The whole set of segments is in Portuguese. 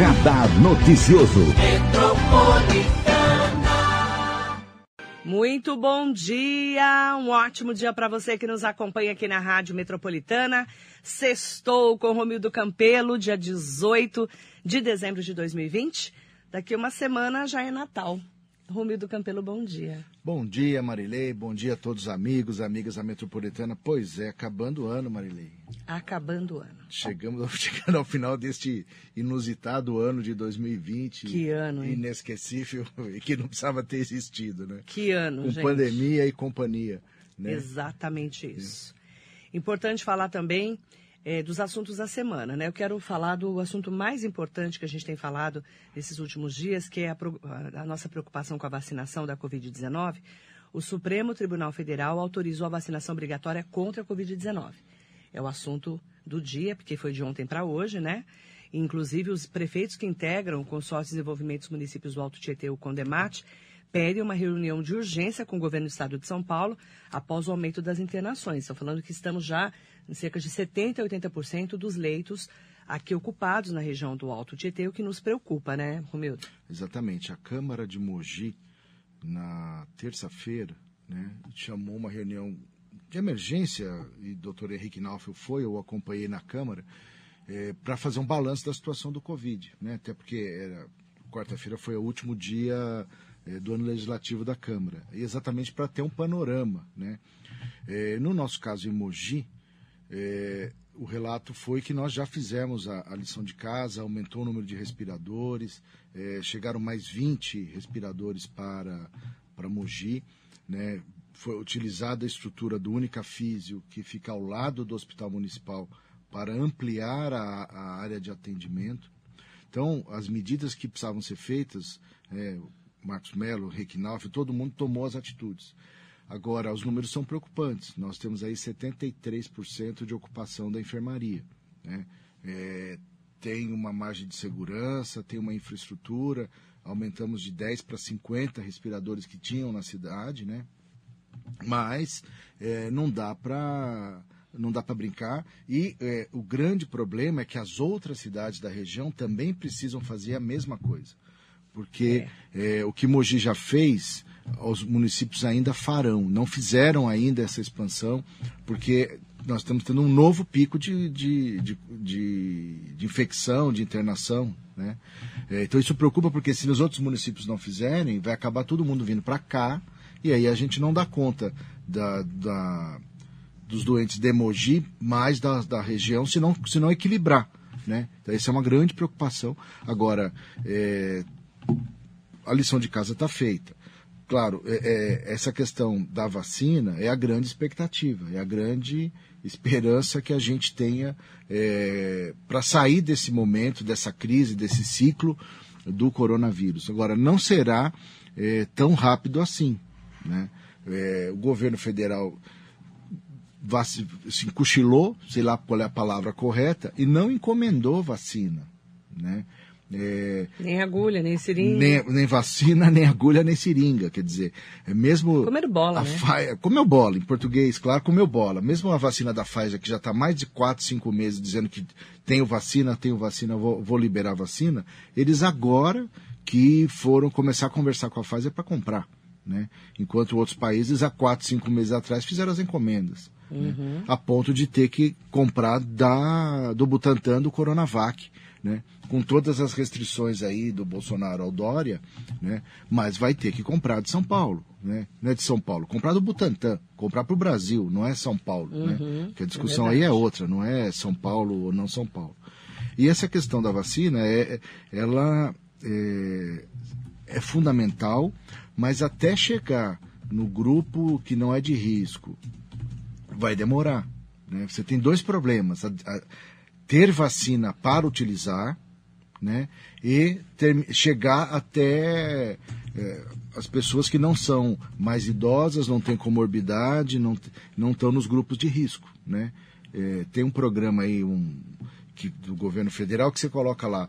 Radar Noticioso. Muito bom dia, um ótimo dia para você que nos acompanha aqui na Rádio Metropolitana. Sextou com Romildo Campelo, dia 18 de dezembro de 2020. Daqui uma semana já é Natal. Romildo Campelo, bom dia. Bom dia, Marilei. Bom dia a todos os amigos, amigas da Metropolitana. Pois é, acabando o ano, Marilei. Acabando o ano. Chegamos chegando ao final deste inusitado ano de 2020. Que ano, hein? Inesquecível e que não precisava ter existido, né? Que ano, Com gente. pandemia e companhia. Né? Exatamente isso. Importante falar também é, dos assuntos da semana, né? Eu quero falar do assunto mais importante que a gente tem falado nesses últimos dias, que é a, a nossa preocupação com a vacinação da Covid-19. O Supremo Tribunal Federal autorizou a vacinação obrigatória contra a Covid-19. É o assunto do dia, porque foi de ontem para hoje, né? Inclusive, os prefeitos que integram o consórcio de desenvolvimento dos municípios do Alto Tietê, o Condemate, pedem uma reunião de urgência com o governo do estado de São Paulo após o aumento das internações. Estou falando que estamos já cerca de 70% a 80% dos leitos aqui ocupados na região do Alto Tietê, o que nos preocupa, né, Romildo? Exatamente. A Câmara de Mogi, na terça-feira, né, chamou uma reunião de emergência, e o doutor Henrique Naufel foi, eu acompanhei na Câmara, para fazer um balanço da situação do Covid. Né, até porque quarta-feira foi o último dia eh, do ano legislativo da Câmara. E exatamente para ter um panorama. Né. Eh, no nosso caso, em Mogi, é, o relato foi que nós já fizemos a, a lição de casa, aumentou o número de respiradores, é, chegaram mais 20 respiradores para, para Mogi, né? foi utilizada a estrutura do Única Físio, que fica ao lado do Hospital Municipal, para ampliar a, a área de atendimento. Então, as medidas que precisavam ser feitas, é, Marcos Melo, Requinalf, todo mundo tomou as atitudes. Agora, os números são preocupantes. Nós temos aí 73% de ocupação da enfermaria. né? É, tem uma margem de segurança, tem uma infraestrutura, aumentamos de 10 para 50 respiradores que tinham na cidade, né? mas é, não dá para não dá para brincar e é, o grande problema é que as outras cidades da região também precisam fazer a mesma coisa porque é, o que Mogi já fez os municípios ainda farão não fizeram ainda essa expansão porque nós estamos tendo um novo pico de, de, de, de, de infecção de internação né É, então isso preocupa porque se os outros municípios não fizerem vai acabar todo mundo vindo para cá e aí a gente não dá conta da, da- dos doentes de Mogi, mais da, da região, se não, se não equilibrar. Né? Então, essa é uma grande preocupação. Agora, é, a lição de casa está feita. Claro, é- é, essa questão da vacina é a grande expectativa, é a grande esperança que a gente tenha para sair desse momento, dessa crise, desse ciclo do coronavírus. Agora, não será é, tão rápido assim. Né? É, o governo federal vaci- assim, cochilou, sei lá qual é a palavra correta, e não encomendou vacina. Né? É, Nem agulha, nem seringa. nem, nem vacina, nem agulha, nem seringa. Quer dizer, é mesmo. Comendo bola, a né? Comeu bola, em português, claro, comeu bola. Mesmo a vacina da Pfizer, que já está mais de 4, 5 meses dizendo que tenho vacina, tenho vacina, vou, vou liberar a vacina, eles agora que foram começar a conversar com a Pfizer para comprar. Né? Enquanto outros países, há 4, 5 meses atrás, fizeram as encomendas. né? A ponto de ter que comprar da, do Butantan do Coronavac. Né? Com todas as restrições aí do Bolsonaro ao Dória, né? mas vai ter que comprar de São Paulo. Né? Não é de São Paulo, comprar do Butantan, comprar para o Brasil, não é São Paulo. né? Porque a discussão aí é outra, não é São Paulo ou não São Paulo. E essa questão da vacina, é, é- ela é, é fundamental, mas até chegar no grupo que não é de risco, vai demorar. né? Você tem dois problemas: a- a- ter vacina para utilizar, né? E ter- chegar até é, as pessoas que não são mais idosas, não têm comorbidade, não não estão nos grupos de risco, né? É, tem um programa aí um, que, do governo federal que você coloca lá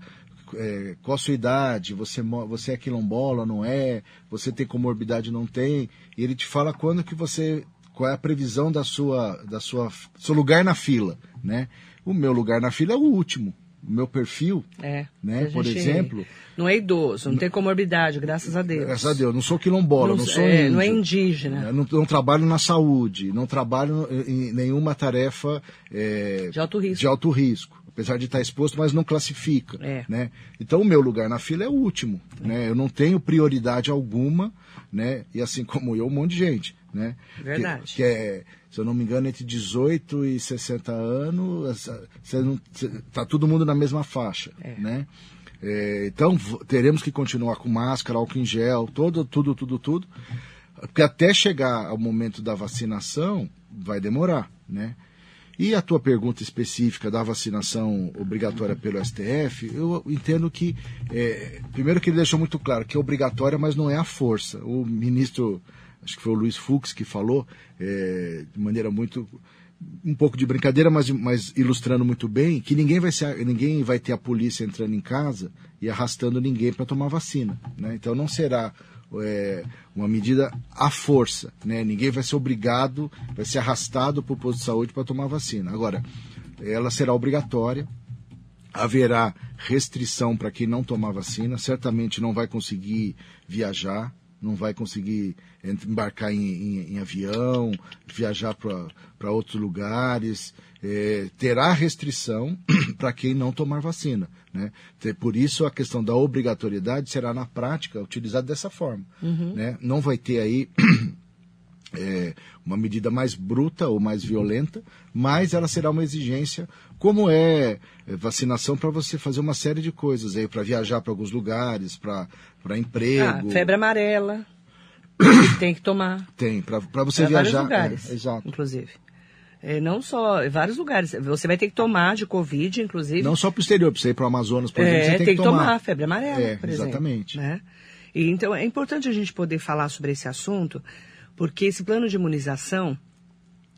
é, qual a sua idade, você, você é quilombola, não é, você tem comorbidade, não tem, e ele te fala quando que você, qual é a previsão da sua, da sua, seu lugar na fila, né? O meu lugar na fila é o último, o meu perfil, É. né? Por exemplo, Não é idoso, não tem comorbidade, graças a Deus. graças a Deus, não sou quilombola, não, sou é, índio. não é indígena. Eu Não, não trabalho na saúde, não trabalho em nenhuma tarefa é, De alto risco. de alto risco, apesar de estar exposto, mas não classifica. É. Né? Então, o meu lugar na fila é o último. Né? Eu não tenho prioridade alguma, né? e assim como eu, um monte de gente. Né? Verdade. Que, que é, se eu não me engano, entre 18 e 60 anos, essa- você não- você- tá todo mundo na mesma faixa. É. Né? É, então, teremos que continuar com máscara, álcool em gel, todo, tudo, tudo, tudo. Porque até chegar ao momento da vacinação, vai demorar, né? E a tua pergunta específica da vacinação obrigatória pelo STF, eu entendo que, é, primeiro que ele deixou muito claro que é obrigatória, mas não é a força. O ministro, acho que foi o Luiz Fux que falou, é, de maneira muito um pouco de brincadeira, mas, mas ilustrando muito bem, que ninguém vai, ser, ninguém vai ter a polícia entrando em casa e arrastando ninguém para tomar vacina. Né? Então não será é, uma medida à força. Né? Ninguém vai ser obrigado, vai ser arrastado para o posto de saúde para tomar vacina. Agora, ela será obrigatória, haverá restrição para quem não tomar vacina, certamente não vai conseguir viajar, não vai conseguir embarcar em, em- em avião, viajar para outros lugares, é, terá restrição para quem não tomar vacina. Né? Por isso a questão da obrigatoriedade será na prática utilizada dessa forma. Né? Não vai ter aí é, uma medida mais bruta ou mais violenta, mas ela será uma exigência, como é é, vacinação para você fazer uma série de coisas aí, para viajar para alguns lugares, para Ah, emprego. febre amarela. tem que tomar. Tem, para você Para vários viajar. lugares, é, exato. inclusive. É, não só, em vários lugares. Você vai ter que tomar de Covid, inclusive. Não só para o exterior, para você ir para o Amazonas, por exemplo, É, você tem, tem que tomar. febre amarela, É, por exemplo. exatamente. né? E, então, é importante a gente poder falar sobre esse assunto, porque esse plano de imunização,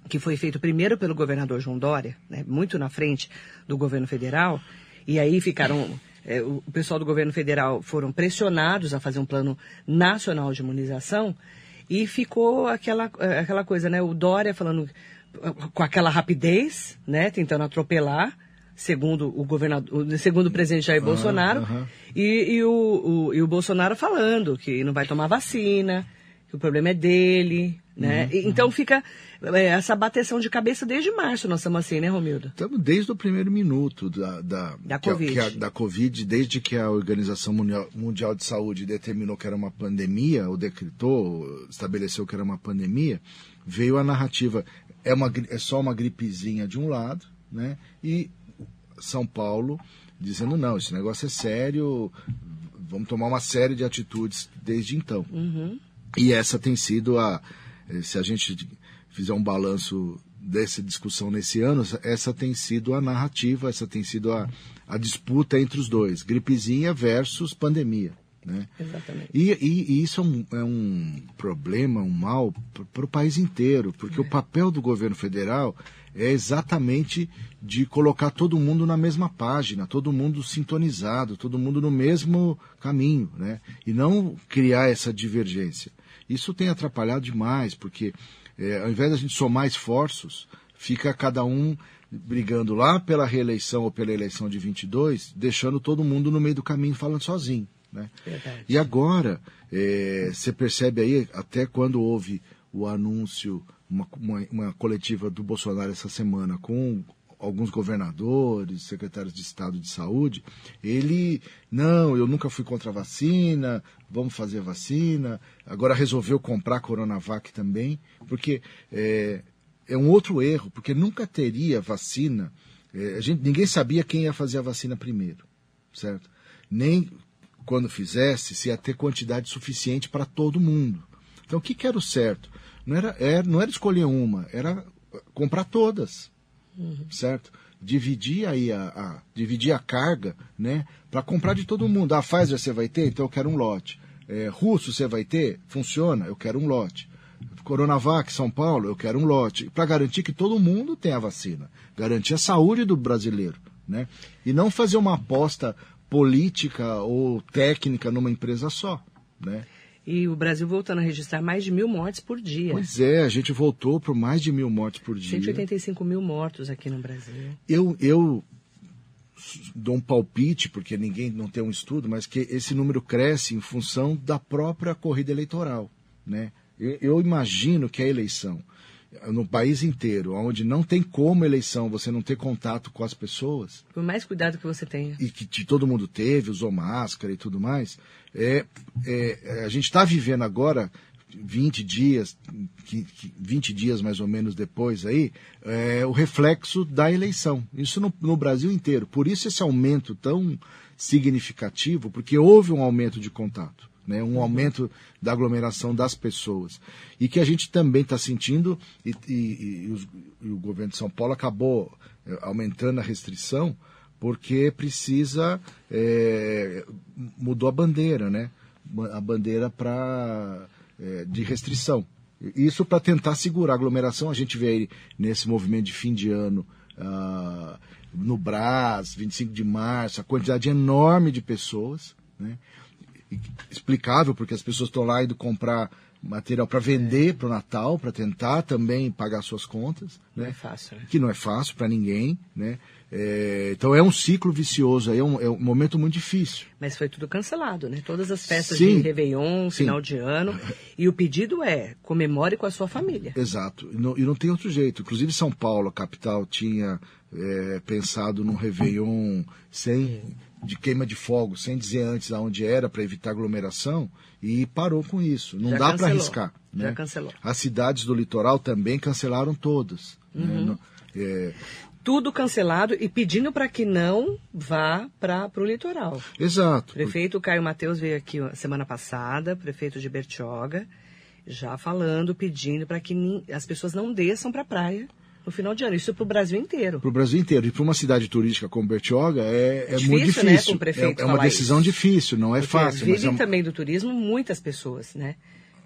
que foi feito primeiro pelo governador João Dória, né, muito na frente do governo federal, e aí ficaram. é, o pessoal do governo federal foram pressionados a fazer um plano nacional de imunização, e ficou aquela, é, aquela coisa, né? O Dória falando com aquela rapidez, né? Tentando atropelar, segundo o governador, segundo o presidente Jair Bolsonaro, e, e o, o- e o Bolsonaro falando que não vai tomar vacina, que o problema é dele, né? E- Então fica é, essa bateção de cabeça desde março, nós estamos assim, né, Romildo? Estamos desde o primeiro minuto da, da, Da que Covid. que a- da Covid, desde que a Organização Mundial, de Saúde determinou que era uma pandemia, ou decretou, ou estabeleceu que era uma pandemia, veio a narrativa, é, uma, é só uma gripezinha de um lado, né? E São Paulo dizendo, não, esse negócio é sério, vamos tomar uma série de atitudes desde então. E essa tem sido a. eh, Se a gente fizer um balanço dessa discussão nesse ano, essa tem sido a narrativa, essa tem sido a, a disputa entre os dois: gripezinha versus pandemia. Né? Exatamente. E, e- e isso é um, é um problema, um mal para o país inteiro, porque o papel do governo federal é exatamente de colocar todo mundo na mesma página, todo mundo sintonizado, todo mundo no mesmo caminho, né? E não criar essa divergência. Isso tem atrapalhado demais, porque é, ao invés da gente somar esforços, fica cada um brigando lá pela reeleição ou pela eleição de 22, deixando todo mundo no meio do caminho falando sozinho, né? Verdade. E agora, é, você percebe aí, até quando houve o anúncio, uma, uma, uma coletiva do Bolsonaro essa semana com alguns governadores, secretários de Estado de Saúde, ele, não, eu nunca fui contra a vacina, vamos fazer vacina, agora resolveu comprar a Coronavac também, porque é, é um outro erro, porque nunca teria vacina, é, a gente, ninguém sabia quem ia fazer a vacina primeiro, certo? Nem quando fizesse, se ia ter quantidade suficiente para todo mundo. Então, o que, que era o certo? Não era, era- não era escolher uma, era comprar todas, certo? Dividir aí a, a- dividir a carga, né? Para comprar de todo mundo. A Pfizer você vai ter, então eu quero um lote. É, russo você vai ter, funciona, eu quero um lote. Coronavac, São Paulo, eu quero um lote. Para garantir que todo mundo tem a vacina. Garantir a saúde do brasileiro, né? E não fazer uma aposta política ou técnica numa empresa só, né? E o Brasil voltando a registrar mais de mil mortes por dia. Pois é, a gente voltou por mais de mil mortes por dia. 185 mil mortos aqui no Brasil. Eu, eu dou um palpite, porque ninguém não tem um estudo, mas que esse número cresce em função da própria corrida eleitoral. Né? Eu, eu imagino que a eleição, no país inteiro, onde não tem como eleição você não ter contato com as pessoas. Por mais cuidado que você tenha. E que todo mundo teve, usou máscara e tudo mais. É, é a gente está vivendo agora 20 dias, 20 dias mais ou menos depois aí, é o reflexo da eleição. Isso no, no, Brasil inteiro. Por isso esse aumento tão significativo, porque houve um aumento de contato, né? um aumento da aglomeração das pessoas. E que a gente também está sentindo, e, e, e, os, e o governo de São Paulo acabou é, aumentando a restrição, porque precisa. É, mudou a bandeira, né? A bandeira para é, de restrição. Isso para tentar segurar a aglomeração. A gente vê aí nesse movimento de fim de ano uh, no Brás, 25 de março, a quantidade enorme de pessoas. Né? Explicável, porque as pessoas estão lá indo comprar material para vender é. para o Natal, para tentar também pagar suas contas. Né? Não é fácil. Né? Que não é fácil para ninguém. Né? É, então é um ciclo vicioso, é um, é um, momento muito difícil. Mas foi tudo cancelado, né? Todas as festas sim, de Réveillon, sim. final de ano. E o pedido é, comemore com a sua família. Exato. E não, e não tem outro jeito. Inclusive São Paulo, a capital, tinha é, pensado num Réveillon sem de queima de fogo, sem dizer antes aonde era, para evitar aglomeração, e parou com isso. Não Já dá para arriscar. Né? Já cancelou. As cidades do litoral também cancelaram todas. Né? Uhum. Né? É, tudo cancelado e pedindo para que não vá para o litoral. Exato. Prefeito Caio Mateus veio aqui semana passada, prefeito de Bertioga, já falando, pedindo para que as pessoas não desçam para a praia no final de ano. Isso para o Brasil inteiro. Para o Brasil inteiro. E para uma cidade turística como Bertioga é, é, é difícil, muito difícil. Né, prefeito é, é uma decisão isso. difícil, não é Porque fácil. Vivem é... também do turismo muitas pessoas, né?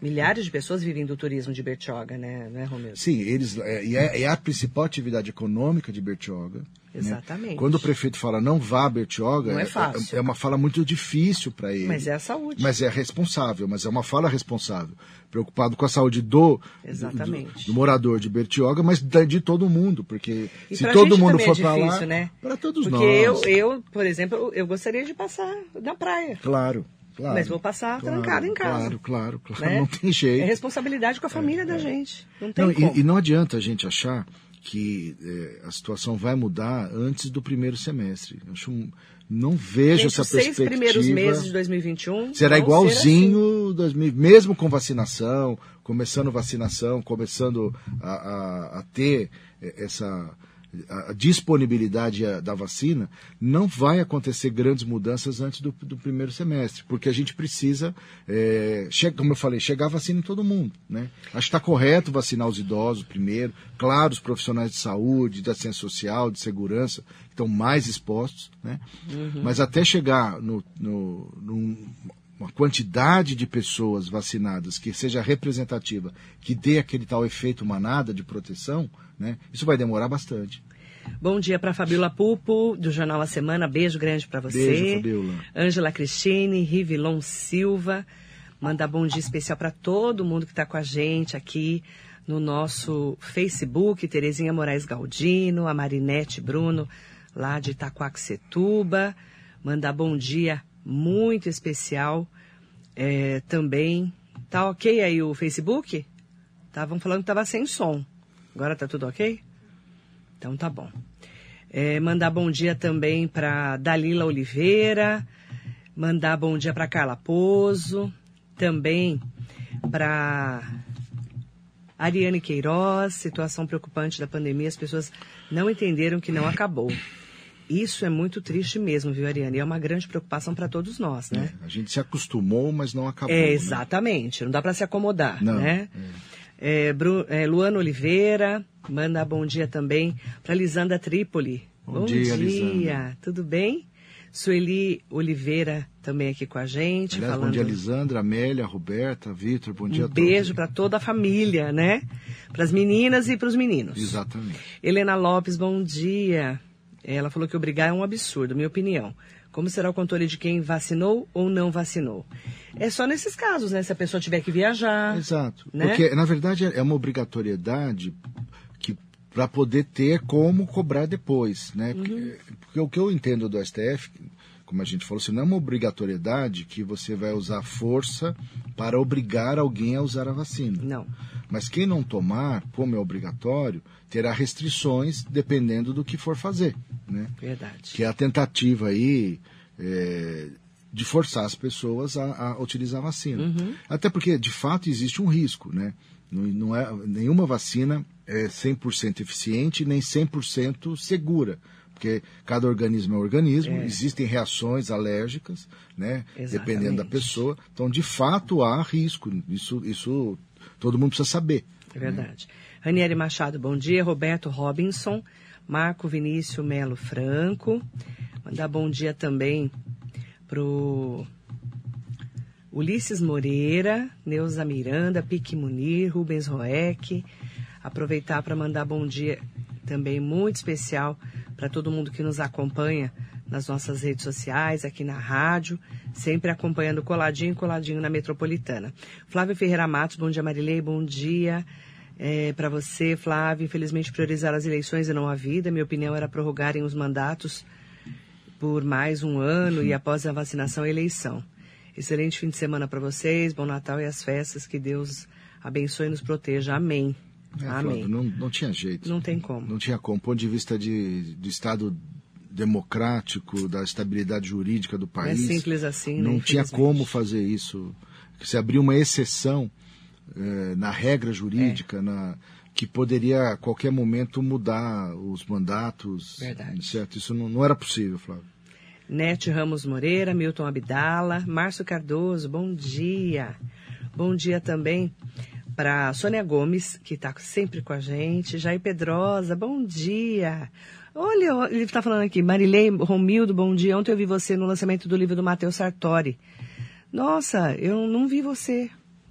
Milhares de pessoas vivem do turismo de Bertioga, né, né Romeu? Sim, eles é, é, é, a principal atividade econômica de Bertioga. Né? Exatamente. Né? Quando o prefeito fala não vá a Bertioga, não é, é, fácil. é, uma fala muito difícil para ele. Mas é a saúde. Mas é responsável, mas é uma fala responsável. Preocupado com a saúde do, Exatamente. do, do morador de Bertioga, mas de todo mundo, porque e se todo mundo for é para lá, né? para todos porque nós. Porque eu, eu, por exemplo, eu gostaria de passar na praia. Claro. Claro, mas vou passar claro, trancado em casa. Claro, claro, claro. Né? Não tem jeito. É responsabilidade com a família é, da é. gente. Não tem não. E, e, não adianta a gente achar que é, a situação vai mudar antes do primeiro semestre. Eu acho, não vejo Gente, essa os perspectiva. seis primeiros meses de 2021 será igualzinho, assim. 2000, mesmo com vacinação, começando vacinação, começando a, a, a ter essa a disponibilidade da vacina, não vai acontecer grandes mudanças antes do, do primeiro semestre, porque a gente precisa, é, como eu falei, chegar a vacina em todo mundo. Né? Acho que está correto vacinar os idosos primeiro, claro, os profissionais de saúde, da ciência social, de segurança, que estão mais expostos, né? Uhum. mas até chegar no, no, num, uma quantidade de pessoas vacinadas que seja representativa, que dê aquele tal efeito manada de proteção, né? Isso vai demorar bastante. Bom dia para Fabiola Pupo, do Jornal A Semana. Beijo grande para você. Beijo, Fabiola. Ângela Cristine, Rivilon Silva. Manda bom dia especial para todo mundo que está com a gente aqui no nosso Facebook. Terezinha Moraes Galdino, a Marinete Bruno, lá de Itaquaquecetuba. Manda bom dia muito especial é, também. Tá ok aí o Facebook? Estavam falando que estava sem som. Agora tá tudo ok? Então tá bom. É, mandar bom dia também para Dalila Oliveira, mandar bom dia para Carla Pozo, também para Ariane Queiroz, situação preocupante da pandemia, as pessoas não entenderam que não acabou. Isso é muito triste mesmo, viu, Ariane? É uma grande preocupação para todos nós, né? É, a gente se acostumou, mas não acabou. É, né? exatamente. Né? Não dá para se acomodar, não, né? É. É, Bru, é, Luana Oliveira, manda bom dia também para Lisandra Trípoli. Bom, bom dia, dia. tudo bem? Sueli Oliveira também aqui com a gente. Aliás, falando... Bom dia, Lisandra, Amélia, Roberta, Vitor, bom dia um a todos. beijo para toda a família, né? Para as meninas e para os meninos. Exatamente. Helena Lopes, bom dia. Ela falou que obrigar é um absurdo, minha opinião. Como será o controle de quem vacinou ou não vacinou? É só nesses casos, né? Se a pessoa tiver que viajar. Exato. Né? Porque, na verdade, é uma obrigatoriedade que para poder ter como cobrar depois, né? Uhum. Porque, porque o que eu entendo do STF, como a gente falou, assim, não é uma obrigatoriedade que você vai usar força para obrigar alguém a usar a vacina. Não. Mas quem não tomar, como é obrigatório, terá restrições dependendo do que for fazer, né? Verdade. Que é a tentativa aí é, de forçar as pessoas a, a utilizar a vacina. Uhum. Até porque, de fato, existe um risco, né? Não, não é, nenhuma vacina é 100% eficiente nem 100% segura. Porque cada organismo é um organismo, É. existem reações alérgicas, né? Exatamente. Dependendo da pessoa. Então, de fato, há risco. Isso, isso todo mundo precisa saber. É verdade. Ranieri Machado, bom dia. Roberto Robinson, Marco Vinícius Melo Franco. Mandar bom dia também pro Ulisses Moreira, Neuza Miranda, Pique Munir, Rubens Roeck. Aproveitar para mandar bom dia também muito especial para todo mundo que nos acompanha nas nossas redes sociais, aqui na rádio, sempre acompanhando coladinho, coladinho na metropolitana. Flávio Ferreira Matos, bom dia Marilei, bom dia é, para você, Flávio. Infelizmente priorizar as eleições e não a vida. Minha opinião era prorrogarem os mandatos por mais um ano e após a vacinação a eleição. Excelente fim de semana para vocês, bom Natal e as festas, que Deus abençoe e nos proteja. Amém. É, Amém. Flávio, não, não tinha jeito. Não tem como. Não tinha como. Ponto de vista de, de Estado democrático, da estabilidade jurídica do é país. simples assim, né, Não tinha infelizmente. como fazer isso. Se abriu uma exceção eh, na regra É. jurídica, na, que poderia a qualquer momento mudar os mandatos. Verdade. Certo? Isso não, não era possível, Flávio. Nete Ramos Moreira, Milton Abdala, Márcio Cardoso, bom dia. Bom dia também para Sônia Gomes, que está sempre com a gente. Jair Pedrosa, bom dia. Olha, ele está falando aqui, Marilei Romildo, bom dia. Ontem eu vi você no lançamento do livro do Matheus Sartori. Nossa, eu não vi você.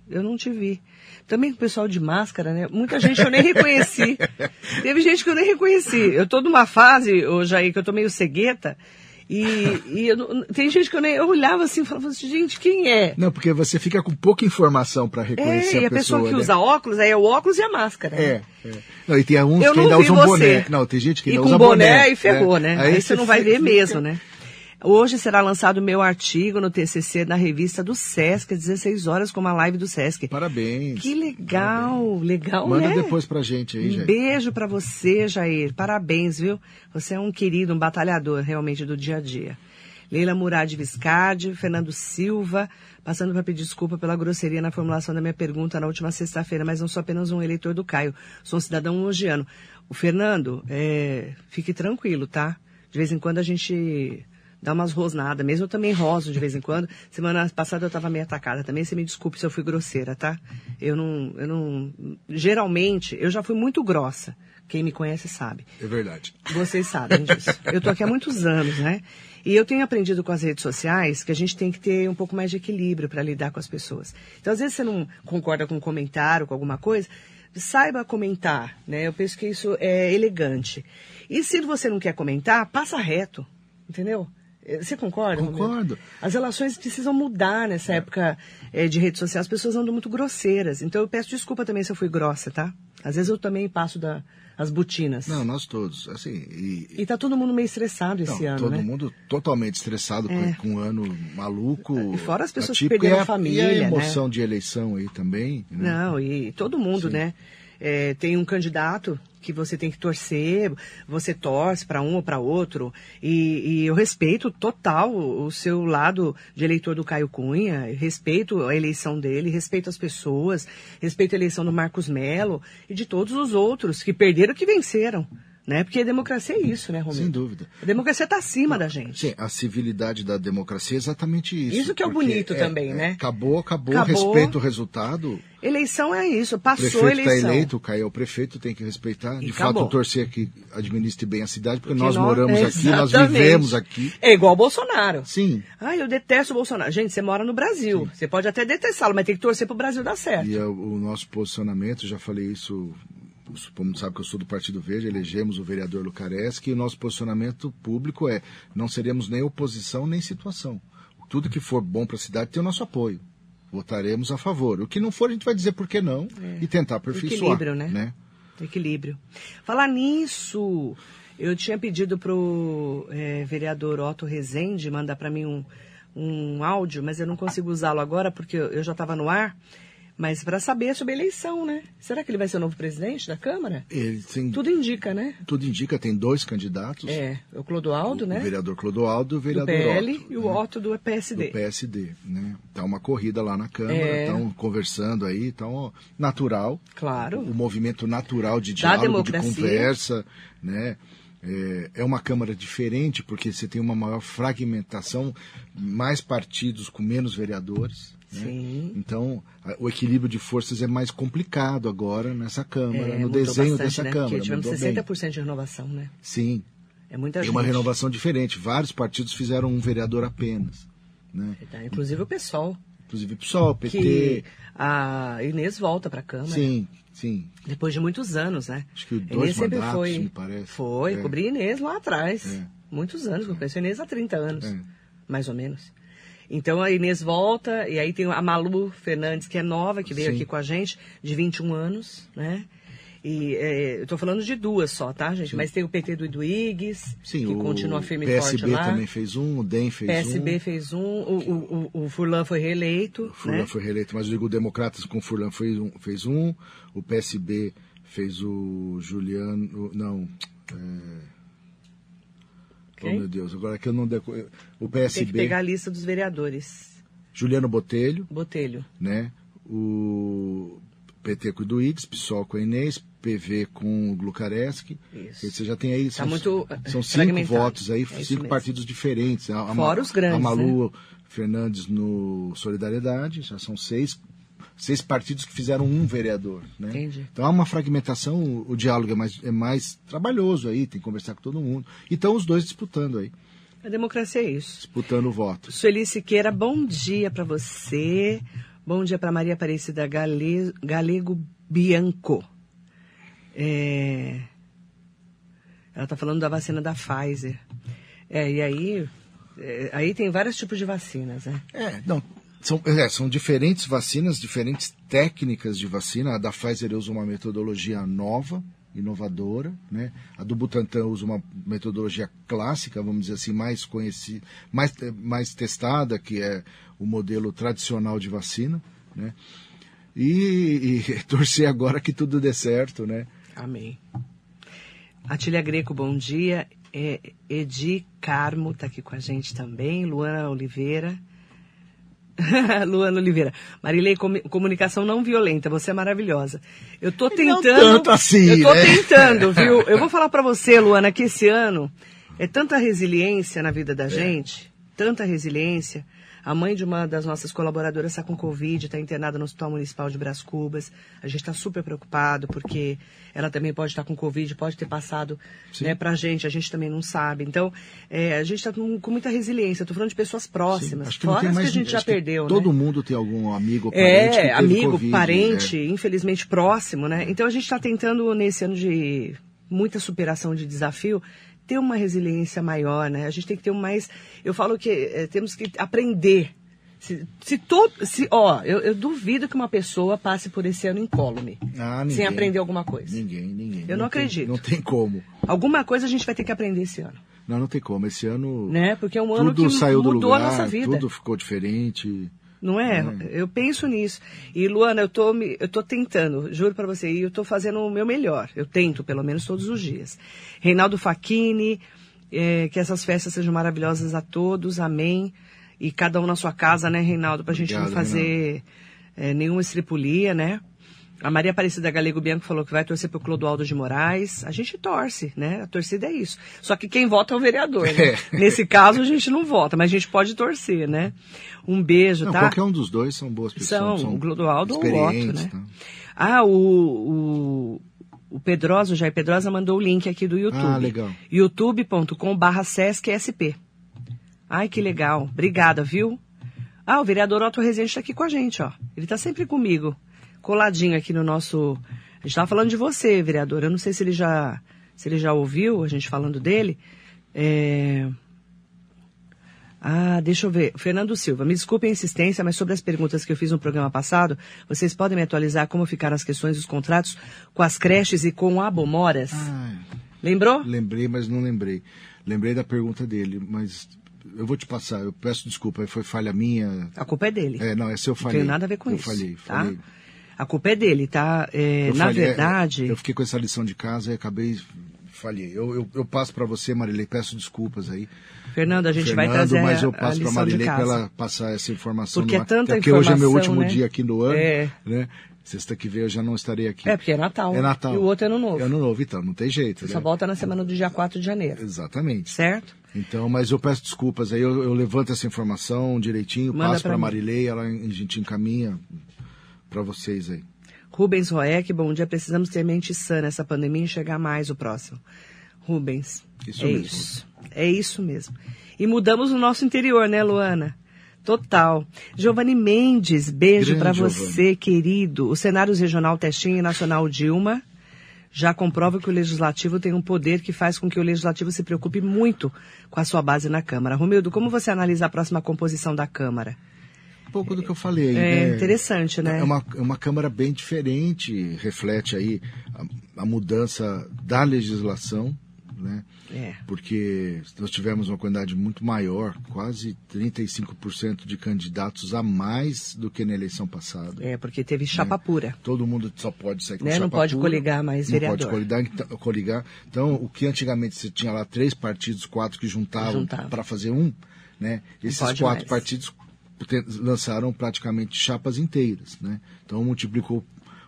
Eu não te vi. Também com o pessoal de máscara, né? Muita gente eu nem reconheci. Teve gente que eu nem reconheci. Eu tô numa fase, ô Jair, que eu tô meio cegueta. E, e eu tem gente que eu nem. Eu olhava assim e falava assim, gente, quem é? Não, porque você fica com pouca informação para reconhecer É, e a a pessoa que né? usa óculos, aí é o óculos e a máscara. né? É, é. Não, e tem alguns Eu que ainda usam você. boné. Não, tem gente que E ainda com usa boné, e ferrou, né? Aí, você não vai ver fica- mesmo, né? Hoje será lançado meu artigo no TCC na revista do Sesc, às 16 horas, com uma live do Sesc. Parabéns. Que legal, legal, Manda né? depois pra gente aí, Um gente. beijo pra você, Jair. Parabéns, viu? Você é um querido, um batalhador realmente do dia a dia. Leila Murad Viscardi, Fernando Silva, passando para pedir desculpa pela grosseria na formulação da minha pergunta na última sexta-feira, mas não sou apenas um eleitor do Caio, sou um cidadão hogiano. O Fernando, é, fique tranquilo, tá? De vez em quando a gente dá umas rosnadas, mesmo eu também roso de vez em quando. Semana passada eu estava meio atacada também, você me desculpe se eu fui grosseira, tá? Eu não, eu não, geralmente, eu já fui muito grossa. Quem me conhece sabe. É verdade. Vocês sabem disso. Eu tô aqui há muitos anos, né? E eu tenho aprendido com as redes sociais que a gente tem que ter um pouco mais de equilíbrio para lidar com as pessoas. Então, às vezes você não concorda com um comentário, com alguma coisa, saiba comentar, né? Eu penso que isso é elegante. E se você não quer comentar, passa reto, entendeu? Eh, Você concorda? Romero? Concordo. As relações precisam mudar nessa época eh, de rede social. As pessoas andam muito grosseiras. Então eu peço desculpa também se eu fui grossa, tá? Às vezes eu também passo da, as botinas. Não, nós todos. Assim, e, E tá todo mundo meio estressado esse não, ano, todo né? mundo totalmente estressado com, com um ano maluco. E fora as pessoas que atípico, perderam e a, família, E a né? emoção de eleição aí também. Né? Não, e todo mundo, né? É, tem um candidato que você tem que torcer, você torce para um ou para outro, e, e eu respeito total o seu lado de eleitor do Caio Cunha, respeito a eleição dele, respeito as pessoas, respeito a eleição do Marcos Melo e de todos os outros que perderam que venceram, né? Porque a democracia é isso, né, Romero? Sem dúvida. A democracia está acima da gente. Sim, a civilidade da democracia é exatamente isso. Isso que é o bonito também, né? Acabou, acabou, Acabou. respeita o resultado. Eleição é isso, O passou a prefeito está eleição. eleito, caiu é o prefeito, tem que respeitar. E De acabou. fato, torcer que administre bem a cidade, porque, Porque nós moramos aqui, nós vivemos aqui. É igual o Bolsonaro. Sim. Ai, eu detesto o Bolsonaro. Gente, você mora no Brasil. Você pode até detestá-lo, mas tem que torcer pro Brasil dar certo. E é o, o nosso posicionamento, já falei isso, mundo sabe que eu sou do Partido Verde, elegemos o vereador Lucareschi, e o nosso posicionamento público é, não seremos nem oposição nem situação. Tudo que for bom para a cidade tem o nosso apoio. Votaremos a favor. O que não for, a gente vai dizer por que não e tentar aperfeiçoar. Equilíbrio, né? Equilíbrio. Falar nisso, eu tinha pedido para o é, vereador Otto Rezende mandar para mim um, um áudio, mas eu não consigo usá-lo agora porque eu já estava no ar. Mas para saber sobre a eleição, né? Será que ele vai ser o novo presidente da Câmara? Ele tem, Tudo indica, né? tudo indica, tem dois candidatos. É, o Clodoaldo, o, né? o vereador Clodoaldo e o do vereador PL Otto, e o né? Otto do PSD. do PSD, né? Tá uma corrida lá na Câmara, É. estão conversando aí, então natural. Claro. O movimento natural de diálogo, de conversa, né? É, é uma Câmara diferente porque você tem uma maior fragmentação, mais partidos com menos vereadores. né? Sim. Então, o equilíbrio de forças é mais complicado agora nessa Câmara, É, no desenho bastante, dessa né? Câmara. Porque tivemos mudou bem. 60% de renovação, né? Sim, É muita é gente. uma renovação diferente. Vários partidos fizeram um vereador apenas. Né? Tá, Inclusive o PSOL, Inclusive o PSOL, PT. que a Inês volta para a Câmara. Sim, sim. Depois de muitos anos, né? Acho que A dois Inês sempre mandatos, foi. me parece. Foi, É. cobri Inês lá atrás. É. Muitos anos, eu conheço a Inês há 30 anos, É. mais ou menos. Então a Inês volta, e aí tem a Malu Fernandes, que é nova, que veio Sim. aqui com a gente, de 21 anos, né? E é, eu tô falando de duas só, tá, gente? Mas tem o PT do Iduígues, Sim, que continua firme e forte PSB lá. também fez um, o DEM fez PSB um. fez um, o, o, o, Furlan foi reeleito, O Furlan né? foi reeleito, mas eu digo o Democratas com o Furlan fez um, fez um. O PSB fez o Juliano. Não. É... Oh, Quem? meu Deus, agora que eu não deco... O Tem que PSB, pegar a lista dos vereadores. Juliano Botelho, Botelho. né? O PT com o Duígues, PSOL com a Inês, PV com o Glukareski. Isso. Você já tem aí. Tá muito, eh, são cinco votos aí, É cinco mesmo. partidos diferentes. A, a, Fora os grandes, né? A Malu Fernandes no Solidariedade, já são seis, seis partidos que fizeram um vereador. Né? Entendi. Então há uma fragmentação, o, o diálogo é mais, é mais trabalhoso aí, tem que conversar com todo mundo. E estão os dois disputando aí, A democracia é isso. disputando o voto. Sueli Siqueira, bom dia para você. Bom dia para Maria Aparecida Gale... Galego Bianco. É... Ela está falando da vacina da Pfizer. É, e aí, é, aí tem vários tipos de vacinas, né? É, não. São, é, são diferentes vacinas, diferentes técnicas de vacina. A da Pfizer usa uma metodologia nova, inovadora, né? A do Butantan usa uma metodologia clássica, vamos dizer assim, mais conhecida, mais, mais testada, que é o modelo tradicional de vacina, né? E, e torcer agora que tudo dê certo, né? Amém. Atília Greco, bom dia. É, Edi Carmo está aqui com a gente também. Luana Oliveira. Luana Oliveira. Marilei, comu- comunicação não violenta, você é maravilhosa. Eu tô Não tentando. tanto assim, Eu tô né? tentando, viu? Eu vou falar para você, Luana, que esse ano é tanta resiliência na vida É. da gente, tanta resiliência. A mãe de uma das nossas colaboradoras está com Covid, está internada no Hospital Municipal de Bras Cubas. A gente está super preocupado, porque ela também pode estar com Covid, pode ter passado Sim. né, para a gente, a gente também não sabe. Então, é, a gente está com, com muita resiliência. Estou falando de pessoas próximas, Acho que fora mais que a gente já perdeu. Todo né? mundo tem algum amigo ou parente É, amigo, Covid, parente, é. infelizmente próximo, né? Então a gente está tentando, nesse ano de muita superação de desafio, ter uma resiliência maior, né? A gente tem que ter um mais. Eu falo que eh, temos que aprender. Se, se todo. Se, ó, eu, eu duvido que uma pessoa passe por esse ano incólume. Ah, sem aprender alguma coisa. Ninguém, ninguém. Eu não tem- acredito. não tem como. Alguma coisa a gente vai ter que aprender esse ano. Não, não tem como. Esse ano Né? Porque é um ano que saiu do mudou lugar, a nossa vida. tudo ficou diferente. Não é? Eu penso nisso. E, Luana, eu tô, me- eu tô tentando, juro para você, e eu tô fazendo o meu melhor. Eu tento, pelo menos, todos os dias. Reinaldo Facchini, eh, que essas festas sejam maravilhosas a todos, amém. E cada um na sua casa, né, Reinaldo, pra gente não Obrigado, fazer eh, nenhuma estripulia, né? A Maria Aparecida Galego Bianco falou que vai torcer pro Clodoaldo de Moraes. A gente torce, né? A torcida é isso. Só que quem vota é o vereador, né? Nesse caso, a gente não vota, mas a gente pode torcer, né? Um beijo, Não, tá? qualquer um dos dois são boas pessoas. São, o Clodoaldo ou o Otto, né? tá? Ah, o, o, o Pedrosa, o Jair Pedrosa mandou o link aqui do YouTube. Ah, legal. youtube.com barra sescsp. Ai, que legal. Obrigada, viu? Ah, o vereador Otto Rezende está aqui com a gente, ó. Ele está sempre comigo, coladinho aqui no nosso... A gente estava falando de você, vereador. Eu não sei se ele já, se ele já ouviu a gente falando dele. É... Ah, deixa eu ver. Fernando Silva, me desculpe a insistência, mas sobre as perguntas que eu fiz no programa passado, vocês podem me atualizar como ficaram as questões dos contratos com as creches e com Abomoras? Ah, Lembrou? lembrei, mas não lembrei. Lembrei da pergunta dele, mas eu vou te passar. Eu peço desculpa, foi falha minha. A culpa é dele. É, não, essa eu Não falei. tem nada a ver com eu isso. falhei, tá? falei. A culpa é dele, tá? É, na falhei, é, verdade. Eu fiquei com essa lição de casa e acabei. Falhei. Eu, eu, eu passo para você, Marilei, peço desculpas aí. Fernando, a gente vai Fernando, trazer mas eu passo para Marilei para ela passar essa informação. Porque no é tanta Até porque hoje é meu último né? dia aqui no ano, É. né? Sexta que vem eu já não estarei aqui. É, porque é Natal. É Natal. E o outro é Ano Novo. É ano novo, então, não tem jeito. Você né? só volta na semana do dia 4 de janeiro. Exatamente. Certo? Então, mas eu peço desculpas aí, eu, eu levanto essa informação direitinho, Manda passo para. Marilei, ela, a gente encaminha para vocês aí. Rubens Roeck, bom dia. Precisamos ter mente sã nessa pandemia e enxergar mais o próximo. Rubens, Isso é mesmo. isso. É isso mesmo. E mudamos o nosso interior, né, Luana? Total. Giovanni Mendes, beijo Giovanni. você, querido. Os cenários regional Testinha e nacional Dilma já comprova que o legislativo tem um poder que faz com que o legislativo se preocupe muito com a sua base na Câmara. Romildo, como você analisa a próxima composição da Câmara? Um pouco do que eu falei. É né? interessante, né? É uma, é uma Câmara bem diferente, reflete aí a, a mudança da legislação, né? É. Porque nós tivemos uma quantidade muito maior, quase 35% de candidatos a mais do que na eleição passada. É, porque teve chapa pura. Todo mundo só pode sair com Né? chapa Não pode pura, coligar mais não vereador. pode coligar, então, coligar. Então, o que antigamente você tinha lá três partidos, quatro que juntavam Juntava. para fazer um, né? Esses quatro mais. partidos lançaram praticamente chapas inteiras, né? Então, multiplicou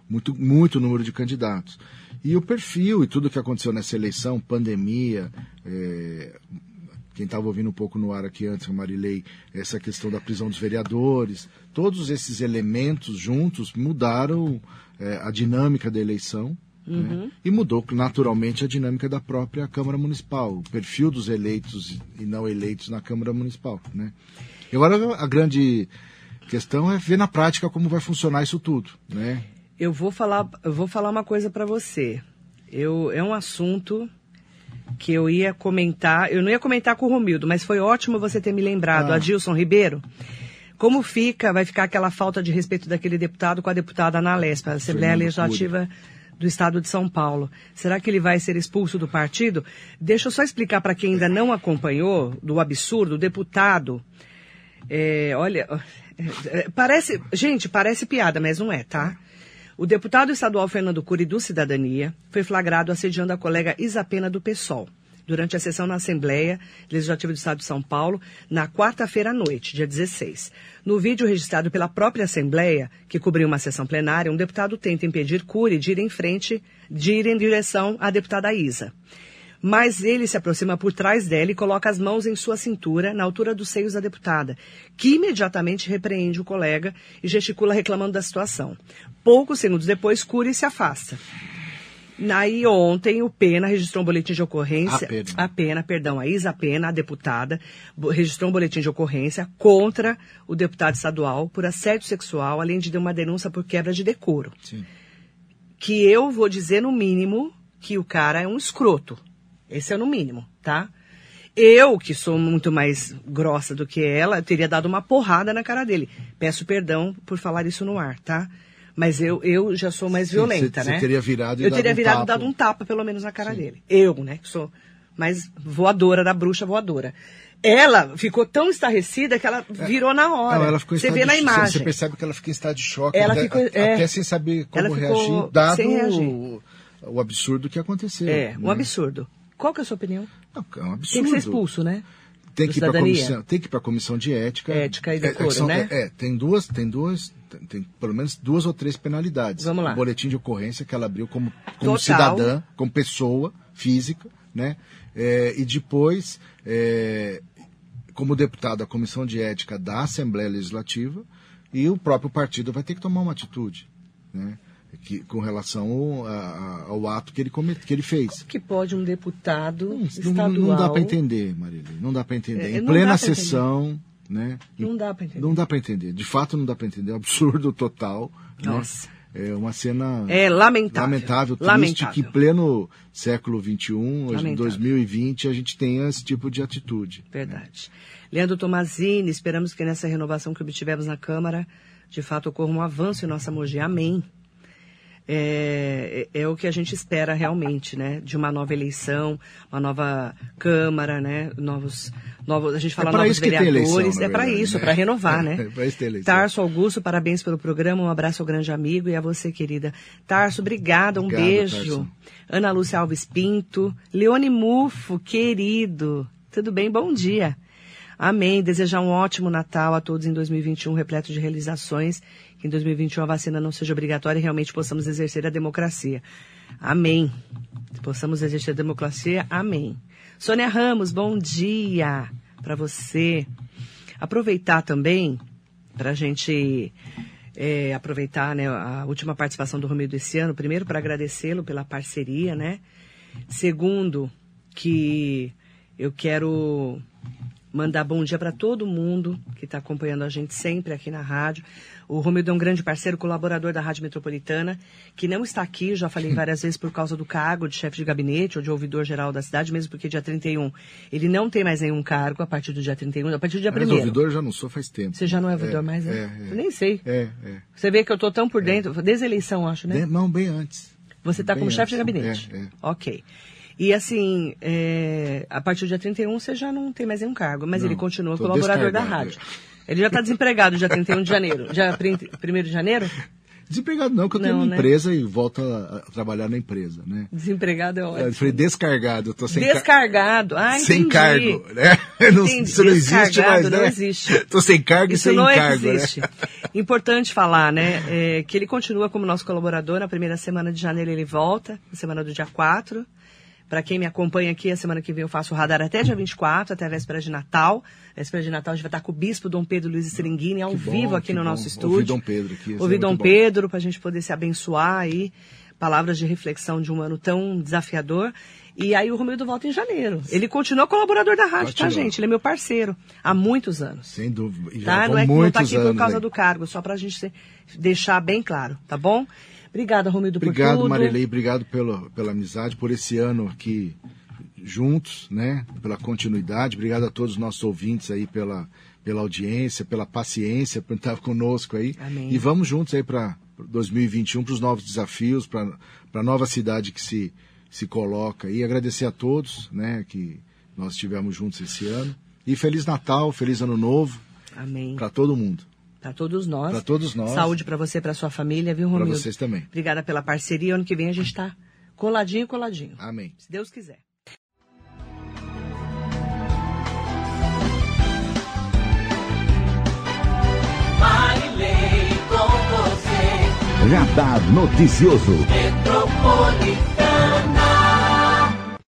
muito, muito o número de candidatos. E o perfil e tudo que aconteceu nessa eleição, pandemia, é, quem estava ouvindo um pouco no ar aqui antes, a Marilei, essa questão da prisão dos vereadores, todos esses elementos juntos mudaram é, a dinâmica da eleição né? e mudou naturalmente a dinâmica da própria Câmara Municipal, o perfil dos eleitos e não eleitos na Câmara Municipal. Né? E agora a grande questão é ver na prática como vai funcionar isso tudo. Né? Eu vou falar, eu vou falar uma coisa para você. Eu, é um assunto que eu ia comentar. Eu não ia comentar com o Romildo, mas foi ótimo você ter me lembrado. Ah. Adilson Ribeiro. Como fica, vai ficar aquela falta de respeito daquele deputado com a deputada na Lespa, a Assembleia Legislativa do Estado de São Paulo. Será que ele vai ser expulso do partido? Deixa eu só explicar para quem ainda não acompanhou do absurdo, o deputado. É, olha, parece, gente, parece piada, mas não é, tá? O deputado estadual Fernando Cury do Cidadania foi flagrado assediando a colega Isapena do PSOL durante a sessão na Assembleia Legislativa do Estado de São Paulo, na quarta-feira à noite, dia 16. No vídeo registrado pela própria Assembleia, que cobriu uma sessão plenária, um deputado tenta impedir Cury de ir em frente, de ir em direção à deputada Isa. Mas ele se aproxima por trás dela e coloca as mãos em sua cintura, na altura dos seios da deputada, que imediatamente repreende o colega e gesticula reclamando da situação. Poucos segundos depois, Cury se afasta. Aí ontem o Pena registrou um boletim de ocorrência. A Pena. A Pena, perdão, a Isa Pena, a deputada, registrou um boletim de ocorrência contra o deputado estadual por assédio sexual, além de uma denúncia por quebra de decoro. Sim. Que eu vou dizer no mínimo que o cara é um escroto. Esse é no mínimo, tá? Eu, que sou muito mais grossa do que ela, teria dado uma porrada na cara dele. Peço perdão por falar isso no ar, tá? Mas eu, eu já sou mais Sim, violenta, você- né? você teria virado e Eu teria um virado e dado um tapa, pelo menos, na cara dele. Eu, né? Que sou mais voadora da bruxa voadora. Ela ficou tão estarrecida que ela virou na hora. Não, ela ficou Você vê na imagem. Você percebe que ela fica em estado de choque, Ela até, ficou- é. até sem saber como reagir, dado reagir. o, o absurdo que aconteceu. É, um né? absurdo. Qual que é a sua opinião? Não, é um absurdo. Tem que ser expulso, né? Tem Do que ir comissão, tem que ir para comissão de ética. Ética e É, é, decoro, são- né? É, é, tem duas, tem duas, tem, tem pelo menos duas ou três penalidades. Vamos lá. O boletim de ocorrência que ela abriu como, como Total. cidadã, como pessoa física, né? É, e depois, é, como deputado da comissão de ética da Assembleia Legislativa, e o próprio partido vai ter que tomar uma atitude, né? Que, com relação a- a- ao ato que ele, que ele fez. Que pode um deputado Não, estadual... não dá para entender, Marília. Não dá para entender. É, em plena sessão, né? Não dá pra entender. Não dá para entender. De fato, não dá para entender. É um absurdo total. né? Nossa. É uma cena É lamentável. lamentável, triste, Lamentável. que em pleno século XXI, hoje em Lamentável. 2020, a gente tenha esse tipo de atitude. Verdade. Leandro Tomazini, esperamos que nessa renovação que obtivemos na Câmara, de fato ocorra um avanço em nossa Mogi. Amém. É, é, é, o que a gente espera realmente, né? De uma nova eleição, uma nova Câmara, né? Novos, novos a gente fala é novos vereadores. Eleição, é para isso, né? para renovar, né? É para isso ter eleição. Tarso Augusto, parabéns pelo programa, um abraço ao grande amigo e a você, querida. Tarso, obrigada, um Obrigado, beijo. Tarso. Ana Lúcia Alves Pinto, Leone Mufo, querido, tudo bem? Bom dia. Amém. Desejar um ótimo Natal a todos em 2021, repleto de realizações. Que em 2021 a vacina não seja obrigatória e realmente possamos exercer a democracia. Amém. Possamos exercer a democracia. Amém. Sônia Ramos, bom dia para você. Aproveitar também para a gente é, aproveitar né, a última participação do Romildo esse ano. Primeiro, para agradecê-lo pela parceria, né? Segundo, que eu quero mandar bom dia para todo mundo que está acompanhando a gente sempre aqui na rádio. O Romildo é um grande parceiro, colaborador da Rádio Metropolitana, que não está aqui, já falei várias vezes, por causa do cargo de chefe de gabinete ou de ouvidor geral da cidade, mesmo porque dia 31 ele não tem mais nenhum cargo a partir do dia 31, a partir do dia 1 Mas ouvidor eu já não sou faz tempo. Você já não é ouvidor é, mais, né? É, é. Eu nem sei. É, é. Você vê que eu estou tão por dentro, desde a eleição, acho, né? De- Não, bem antes. Você está como chefe de antes. gabinete? É, é. Ok. E assim, é, a partir do dia 31 você já não tem mais nenhum cargo, mas Não, ele continua colaborador da rádio. Ele já está desempregado dia 31 de janeiro. Dia 1 de janeiro? Desempregado não, que eu tenho Não, uma né? empresa e volto a, a trabalhar na empresa, né? Desempregado é Eu ótimo. falei descargado, eu tô sem, ca- Descargado. Ah, sem entendi. cargo, né? Não, isso não existe mais, né? não existe. Tô sem cargo Isso e sem não cargo, existe. né? Importante falar, né, é, que ele continua como nosso colaborador. Na primeira semana de janeiro ele volta, na semana do dia 4. Para quem me acompanha aqui, a semana que vem eu faço o radar até dia 24, até a véspera de Natal. Véspera de Natal a gente vai estar com o Bispo Dom Pedro Luiz Stringhini ao bom, vivo aqui no bom. nosso Ouvi estúdio. Dom Pedro aqui, Ouvi Dom. Pedro para a gente poder se abençoar aí. Palavras de reflexão de um ano tão desafiador. E aí o Romildo volta em janeiro. Ele continua colaborador da rádio, tá, Continua. gente? Ele é meu parceiro há muitos anos. Sem dúvida. Já Tá? Não é que não tá aqui por causa aí. do cargo, só pra gente se- deixar bem claro, tá bom? Obrigada, Romildo, por Obrigado, tudo. Marilei, obrigado pela, pela amizade, por esse ano aqui juntos, né? Pela continuidade. Obrigado a todos os nossos ouvintes aí pela, pela audiência, pela paciência, por estar conosco aí. Amém. E vamos juntos aí para 2021, para os novos desafios, para a nova cidade que se, se coloca. E agradecer a todos, né? Que nós estivemos juntos esse ano. E Feliz Natal, Feliz Ano Novo Amém. para todo mundo. Pra todos nós. Pra todos nós. Saúde pra você, pra sua família, viu, Para Romildo? vocês também. Obrigada pela parceria. Ano que vem a gente tá coladinho, coladinho. Amém. Se Deus quiser. Radar Noticioso. Metrópole